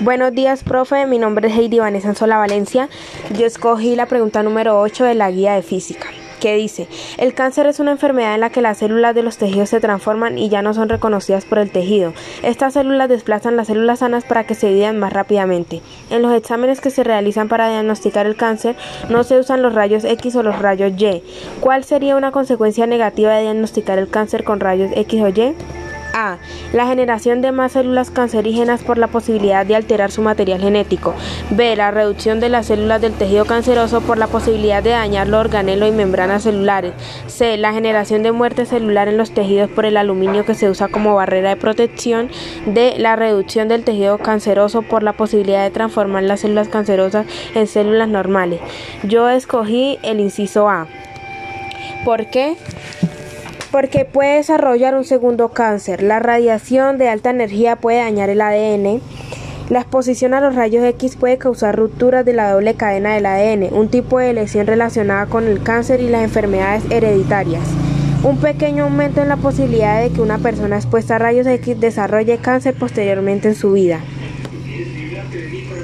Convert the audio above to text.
Buenos días, profe. Mi nombre es Heidi Vanessa Anzola Valencia. Yo escogí la pregunta número 8 de la guía de física, que dice, el cáncer es una enfermedad en la que las células de los tejidos se transforman y ya no son reconocidas por el tejido. Estas células desplazan las células sanas para que se dividan más rápidamente. En los exámenes que se realizan para diagnosticar el cáncer no se usan los rayos X o los rayos Y. ¿Cuál sería una consecuencia negativa de diagnosticar el cáncer con rayos X o Y? A. La generación de más células cancerígenas por la posibilidad de alterar su material genético. B. La reducción de las células del tejido canceroso por la posibilidad de dañar los organelos y membranas celulares. C. La generación de muerte celular en los tejidos por el aluminio que se usa como barrera de protección. D. La reducción del tejido canceroso por la posibilidad de transformar las células cancerosas en células normales. Yo escogí el inciso A. ¿Por qué? Porque puede desarrollar un segundo cáncer. La radiación de alta energía puede dañar el ADN. La exposición a los rayos X puede causar rupturas de la doble cadena del ADN, un tipo de lesión relacionada con el cáncer y las enfermedades hereditarias. Un pequeño aumento en la posibilidad de que una persona expuesta a rayos X desarrolle cáncer posteriormente en su vida.